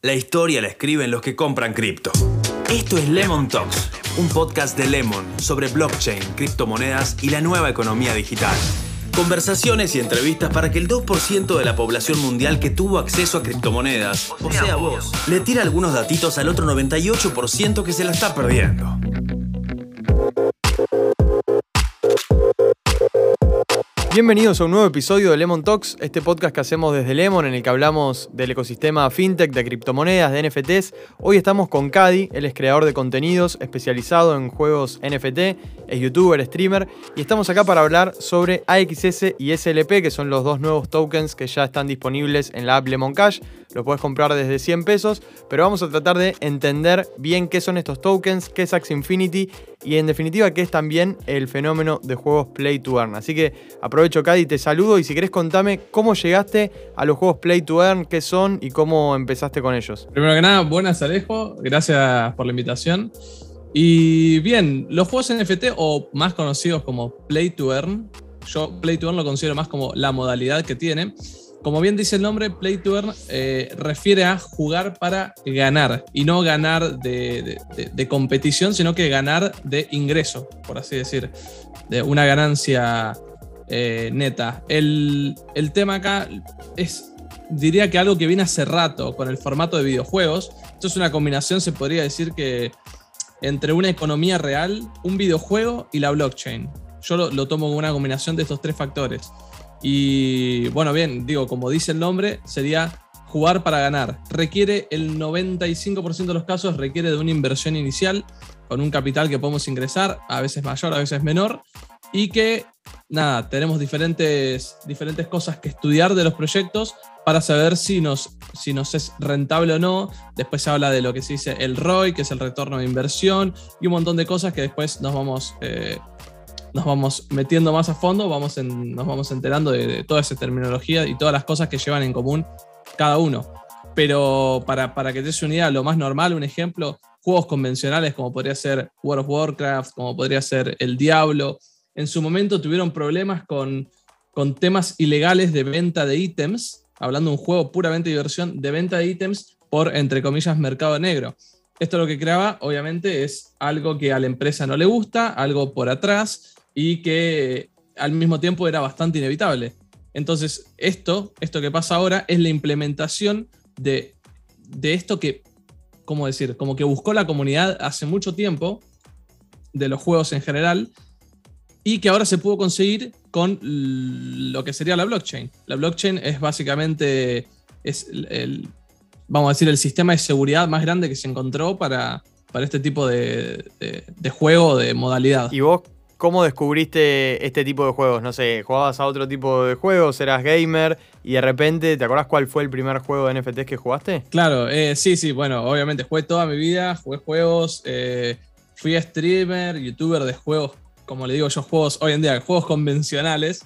La historia la escriben los que compran cripto. Esto es Lemon Talks, un podcast de Lemon sobre blockchain, criptomonedas y la nueva economía digital. Conversaciones y entrevistas para que el 2% de la población mundial que tuvo acceso a criptomonedas, o sea vos, le tire algunos datitos al otro 98% que se la está perdiendo. Bienvenidos a un nuevo episodio de Lemon Talks, este podcast que hacemos desde Lemon en el que hablamos del ecosistema fintech, de criptomonedas, de NFTs. Hoy estamos con Cadi, él es creador de contenidos especializado en juegos NFT, es youtuber, streamer y estamos acá para hablar sobre AXS y SLP, que son los dos nuevos tokens que ya están disponibles en la app Lemon Cash. Lo puedes comprar desde 100 pesos, pero vamos a tratar de entender bien qué son estos tokens, qué es Axie Infinity y en definitiva qué es también el fenómeno de juegos Play to Earn. Así que aprovecho, Cadi, te saludo y si querés contame cómo llegaste a los juegos Play to Earn, qué son y cómo empezaste con ellos. Primero que nada, buenas Alejo, gracias por la invitación. Y bien, los juegos NFT o más conocidos como Play to Earn, yo Play to Earn lo considero más como la modalidad que tiene como bien dice el nombre, Play to Earn eh, refiere a jugar para ganar y no ganar de, competición, sino que ganar de ingreso, por así decir, de una ganancia eh, neta. El, tema acá es, diría que algo que viene hace rato con el formato de videojuegos. Esto es una combinación, se podría decir que entre una economía real, un videojuego y la blockchain. Yo lo tomo como una combinación de estos tres factores. Y bueno, bien, digo, como dice el nombre, sería jugar para ganar. Requiere, el 95% de los casos requiere de una inversión inicial con un capital que podemos ingresar, a veces mayor, a veces menor, y que, nada, tenemos diferentes, diferentes cosas que estudiar de los proyectos para saber si nos, si nos es rentable o no. Después se habla de lo que se dice el ROI, que es el retorno de inversión, y un montón de cosas que después nos vamos... Eh, nos vamos metiendo más a fondo, vamos nos vamos enterando de, toda esa terminología y todas las cosas que llevan en común cada uno. Pero para, para que te des una idea, lo más normal, un ejemplo, juegos convencionales como podría ser World of Warcraft, como podría ser El Diablo, en su momento tuvieron problemas con, con temas ilegales de venta de ítems, hablando de un juego puramente de diversión, de venta de ítems por, entre comillas, mercado negro. Esto lo que creaba, obviamente, es algo que a la empresa no le gusta, algo por atrás, y que al mismo tiempo era bastante inevitable. Entonces, esto, esto que pasa ahora es la implementación de, esto que, ¿cómo decir? Como que buscó la comunidad hace mucho tiempo, de los juegos en general, y que ahora se pudo conseguir con lo que sería la blockchain. La blockchain es básicamente, es el, vamos a decir, el sistema de seguridad más grande que se encontró para, para este tipo de, de, de juego, de modalidad. ¿Y vos ¿Cómo descubriste este tipo de juegos? No sé, jugabas a otro tipo de juegos, eras gamer y de repente, ¿te acordás cuál fue el primer juego de NFTs que jugaste? Claro, eh, sí, sí, bueno, obviamente jugué toda mi vida, jugué juegos, eh, fui streamer, youtuber de juegos, como le digo yo, juegos hoy en día, juegos convencionales.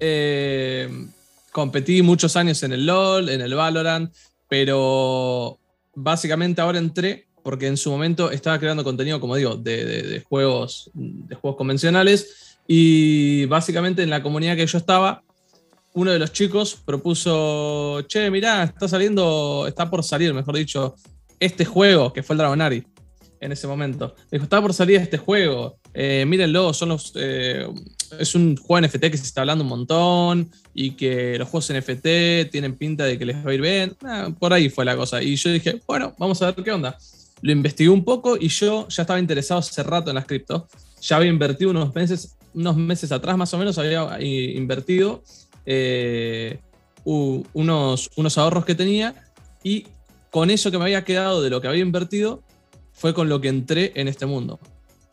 Eh, competí muchos años en el LOL, en el Valorant, pero básicamente ahora entré porque en su momento estaba creando contenido, como digo, de, juegos, de juegos convencionales. Y básicamente en la comunidad que yo estaba, uno de los chicos propuso, che, mirá, está saliendo, está por salir, mejor dicho, este juego, que fue el Dragonari en ese momento. Dijo, está por salir este juego, eh, mírenlo, son los, eh, es un juego NFT que se está hablando un montón y que los juegos NFT tienen pinta de que les va a ir bien. Ah, por ahí fue la cosa. Y yo dije, bueno, vamos a ver qué onda lo investigué un poco y yo ya estaba interesado hace rato en las cripto. Ya había invertido unos meses, unos meses atrás más o menos, había invertido eh, unos, unos ahorros que tenía y con eso que me había quedado de lo que había invertido fue con lo que entré en este mundo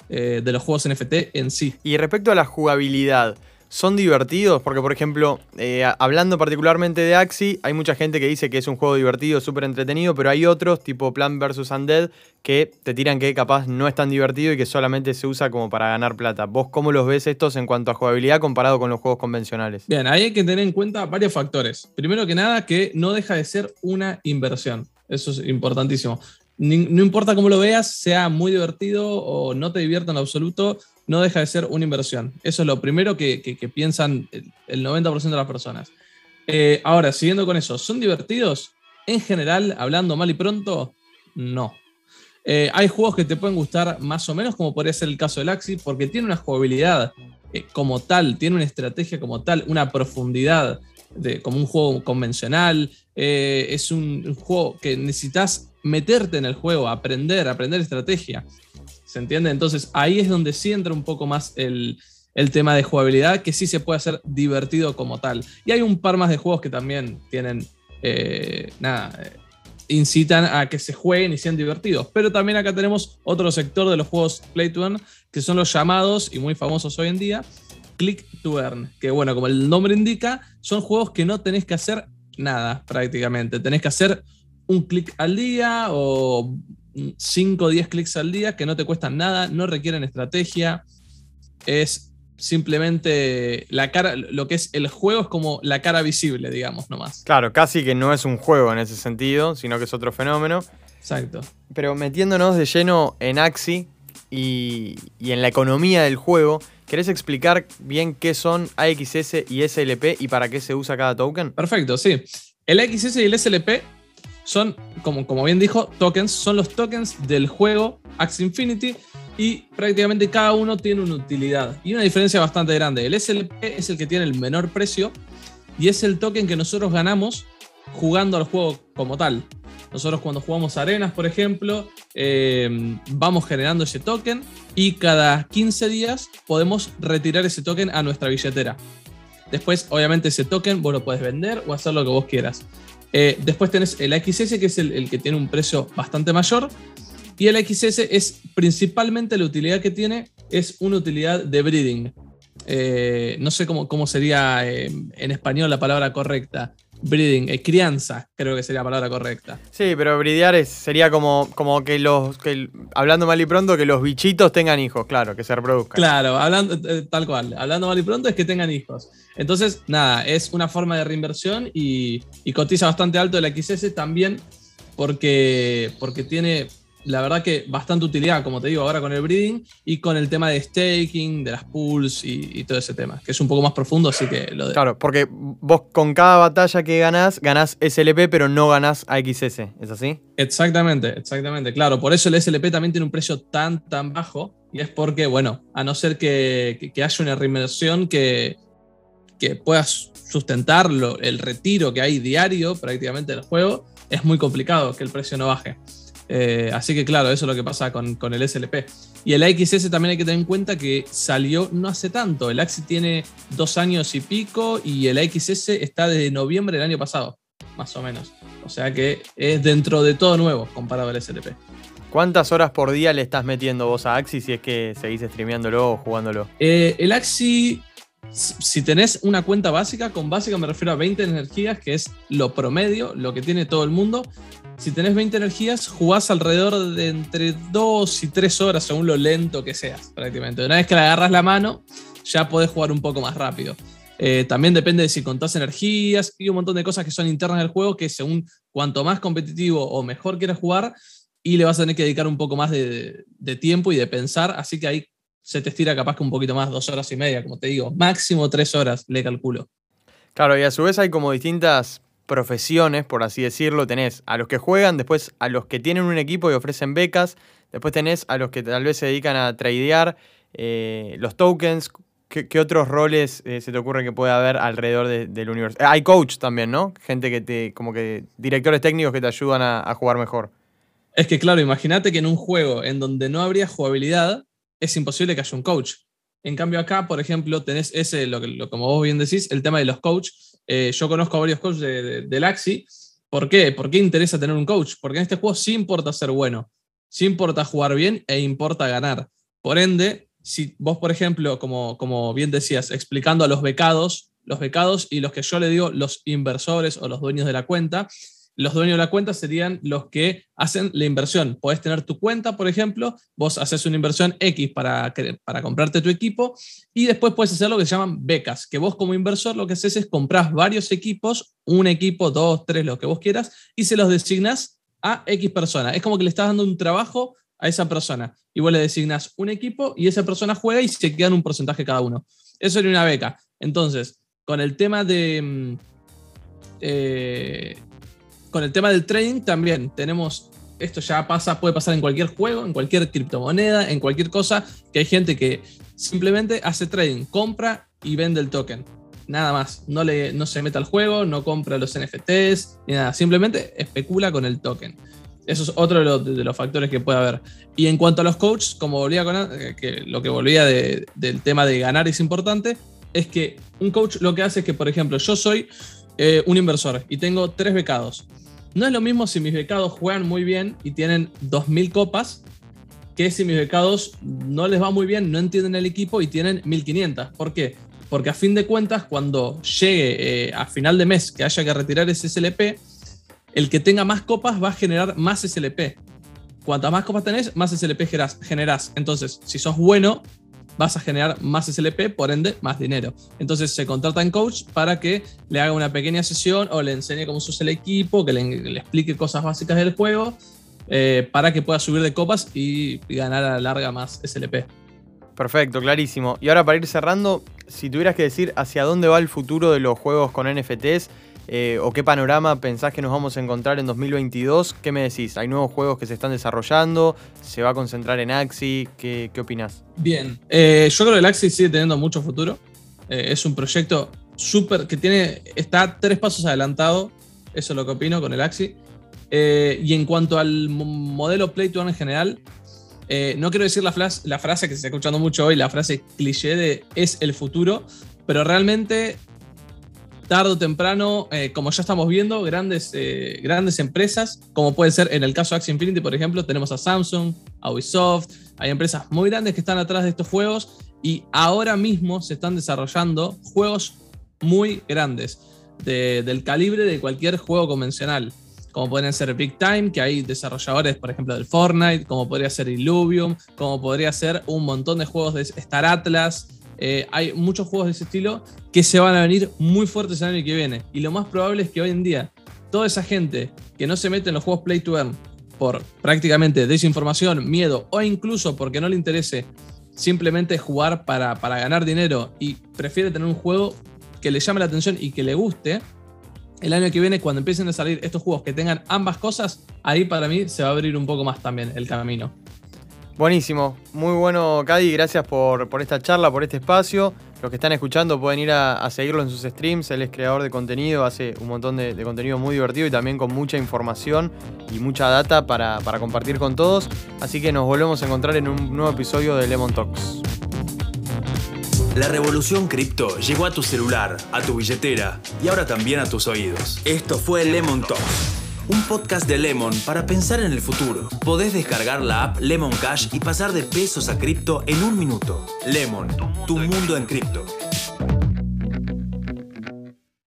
eh, de los juegos NFT en sí. Y respecto a la jugabilidad, son divertidos, porque por ejemplo, eh, hablando particularmente de Axi, hay mucha gente que dice que es un juego divertido, súper entretenido, pero hay otros, tipo Plan vs. Undead, que te tiran que capaz no es tan divertido y que solamente se usa como para ganar plata. ¿Vos cómo los ves estos en cuanto a jugabilidad comparado con los juegos convencionales? Bien, ahí hay que tener en cuenta varios factores. Primero que nada, que no deja de ser una inversión. Eso es importantísimo. No importa cómo lo veas, sea muy divertido o no te divierta en absoluto, no deja de ser una inversión. Eso es lo primero que, piensan el 90% de las personas. Eh, ahora, siguiendo con eso, ¿son divertidos? en general, hablando mal y pronto, no. Eh, hay juegos que te pueden gustar más o menos, como podría ser el caso del Axi, porque tiene una jugabilidad eh, como tal, tiene una estrategia como tal, una profundidad de, como un juego convencional. Es un, juego que necesitas meterte en el juego, aprender, aprender estrategia. ¿Se entiende? Entonces ahí es donde sí entra un poco más el, el tema de jugabilidad, que sí se puede hacer divertido como tal. Y hay un par más de juegos que también tienen, nada, incitan a que se jueguen y sean divertidos. Pero también acá tenemos otro sector de los juegos Play to Earn, que son los llamados y muy famosos hoy en día, Click to Earn. Que bueno, como el nombre indica, son juegos que no tenés que hacer nada prácticamente. Tenés que hacer un clic al día o 5 o 10 clics al día que no te cuestan nada, no requieren estrategia. Es simplemente la cara, lo que es el juego es como la cara visible, digamos, nomás. Claro, casi que no es un juego en ese sentido, sino que es otro fenómeno. Exacto. Pero metiéndonos de lleno en Axi y, en la economía del juego, ¿querés explicar bien qué son AXS y SLP y para qué se usa cada token? Perfecto, sí. El AXS y el SLP son, como, como bien dijo, tokens, son los tokens del juego Axie Infinity y prácticamente cada uno tiene una utilidad y una diferencia bastante grande. El SLP es el que tiene el menor precio y es el token que nosotros ganamos jugando al juego como tal. Nosotros cuando jugamos arenas, por ejemplo, eh, vamos generando ese token y cada 15 días podemos retirar ese token a nuestra billetera. Después, obviamente, ese token vos lo puedes vender o hacer lo que vos quieras. Eh, después tenés el XS, que es el, que tiene un precio bastante mayor. Y el XS es principalmente la utilidad que tiene, es una utilidad de breeding. Eh, no sé cómo, cómo sería eh, en español la palabra correcta. Breeding, eh, crianza, creo que sería la palabra correcta. Sí, pero bridear sería como, como que los, que, hablando mal y pronto, que los bichitos tengan hijos, claro, que se reproduzcan. Claro, hablando, tal cual, hablando mal y pronto es que tengan hijos. Entonces, nada, es una forma de reinversión y, y cotiza bastante alto el XS también porque, porque tiene la verdad que bastante utilidad, como te digo, ahora con el breeding y con el tema de staking, de las pools y, todo ese tema, que es un poco más profundo, así que lo de... Claro, porque vos con cada batalla que ganás, ganás SLP, pero no ganás AXS, ¿es así? Exactamente, exactamente, claro, por eso el SLP también tiene un precio tan, tan bajo, y es porque, bueno, a no ser que, haya una reinversión que, que puedas sustentar el retiro que hay diario prácticamente del juego, es muy complicado que el precio no baje. Eh, así que claro, eso es lo que pasa con, el SLP. Y el AXS también hay que tener en cuenta que salió no hace tanto. El AXI tiene dos años y pico y el AXS está desde noviembre del año pasado, más o menos. O sea que es dentro de todo nuevo comparado al SLP. ¿Cuántas horas por día le estás metiendo vos a Axi si es que seguís streameándolo o jugándolo? Eh, el Axi, si tenés una cuenta básica, con básica me refiero a 20 energías, que es lo promedio, lo que tiene todo el mundo si tenés 20 energías, jugás alrededor de entre 2 y 3 horas, según lo lento que seas, prácticamente. Una vez que le agarras la mano, ya podés jugar un poco más rápido. Eh, también depende de si contás energías y un montón de cosas que son internas del juego, que según cuanto más competitivo o mejor quieras jugar, y le vas a tener que dedicar un poco más de, de tiempo y de pensar, así que ahí se te estira capaz que un poquito más, dos horas y media, como te digo, máximo tres horas, le calculo. Claro, y a su vez hay como distintas profesiones, por así decirlo. Tenés a los que juegan, después a los que tienen un equipo y ofrecen becas, después tenés a los que tal vez se dedican a tradear, eh, los tokens. ¿Qué, otros roles eh, se te ocurre que puede haber alrededor del universo? Eh, hay coach también, ¿no? Gente que te, como que, directores técnicos que te ayudan a, jugar mejor. Es que claro, imagínate que en un juego en donde no habría jugabilidad, es imposible que haya un coach. En cambio acá, por ejemplo, tenés ese, lo, lo, como vos bien decís, el tema de los coaches eh, yo conozco a varios coaches de, de, Laxi. ¿Por qué? ¿Por qué interesa tener un coach? Porque en este juego sí importa ser bueno, sí importa jugar bien e importa ganar. Por ende, si vos, por ejemplo, como, como bien decías, explicando a los becados, los becados y los que yo le digo los inversores o los dueños de la cuenta, los dueños de la cuenta serían los que hacen la inversión. Puedes tener tu cuenta, por ejemplo, vos haces una inversión X para, para comprarte tu equipo y después puedes hacer lo que se llaman becas, que vos como inversor lo que haces es comprar varios equipos, un equipo, dos, tres, lo que vos quieras, y se los designas a X persona. Es como que le estás dando un trabajo a esa persona y vos le designas un equipo y esa persona juega y se quedan un porcentaje cada uno. Eso sería una beca. Entonces, con el tema de... Mm, eh, con el tema del trading también tenemos, esto ya pasa, puede pasar en cualquier juego, en cualquier criptomoneda, en cualquier cosa, que hay gente que simplemente hace trading, compra y vende el token. Nada más, no, le, no se mete al juego, no compra los NFTs, ni nada, simplemente especula con el token. Eso es otro de los, factores que puede haber. Y en cuanto a los coaches, como volvía con eh, lo que volvía del tema de ganar es importante, es que un coach lo que hace es que, por ejemplo, yo soy eh, un inversor y tengo tres becados. No es lo mismo si mis becados juegan muy bien y tienen 2.000 copas que si mis becados no les va muy bien, no entienden el equipo y tienen 1.500. ¿Por qué? Porque a fin de cuentas, cuando llegue eh, a final de mes que haya que retirar ese SLP, el que tenga más copas va a generar más SLP. Cuantas más copas tenés, más SLP generás. Entonces, si sos bueno, vas a generar más SLP, por ende, más dinero. Entonces se contrata en coach para que le haga una pequeña sesión o le enseñe cómo se usa el equipo, que le, explique cosas básicas del juego, eh, para que pueda subir de copas y ganar a la larga más SLP. Perfecto, clarísimo. Y ahora para ir cerrando, si tuvieras que decir hacia dónde va el futuro de los juegos con NFTs, eh, o qué panorama pensás que nos vamos a encontrar en 2022? ¿Qué me decís? ¿Hay nuevos juegos que se están desarrollando? ¿Se va a concentrar en Axi? ¿Qué, qué opinás? Bien, eh, yo creo que el Axi sigue teniendo mucho futuro. Eh, es un proyecto súper que tiene, está tres pasos adelantado, eso es lo que opino con el Axi. y en cuanto al modelo Play to en general, no quiero decir la, la frase que se está escuchando mucho hoy, la frase cliché de es el futuro, pero realmente tarde o temprano, eh, como ya estamos viendo, grandes, eh, grandes empresas, como puede ser en el caso de Axie Infinity, por ejemplo, tenemos a Samsung, a Ubisoft, hay empresas muy grandes que están atrás de estos juegos y ahora mismo se están desarrollando juegos muy grandes, del calibre de cualquier juego convencional, como pueden ser Big Time, que hay desarrolladores, por ejemplo, del Fortnite, como podría ser Illuvium, como podría ser un montón de juegos de Star Atlas, eh, hay muchos juegos de ese estilo que se van a venir muy fuertes el año que viene. Y lo más probable es que hoy en día toda esa gente que no se mete en los juegos Play to Earn por prácticamente desinformación, miedo o incluso porque no le interese simplemente jugar para, para ganar dinero y prefiere tener un juego que le llame la atención y que le guste, el año que viene, cuando empiecen a salir estos juegos que tengan ambas cosas, ahí para mí se va a abrir un poco más también el camino. Buenísimo, muy bueno, Cadi, gracias por, esta charla, por este espacio. Los que están escuchando pueden ir a, seguirlo en sus streams, él es creador de contenido, hace un montón de, contenido muy divertido y también con mucha información y mucha data para, para compartir con todos. Así que nos volvemos a encontrar en un nuevo episodio de Lemon Talks. La revolución cripto llegó a tu celular, a tu billetera y ahora también a tus oídos. Esto fue Lemon Talks un podcast de Lemon para pensar en el futuro. Podés descargar la app Lemon Cash y pasar de pesos a cripto en un minuto. Lemon, tu mundo en cripto.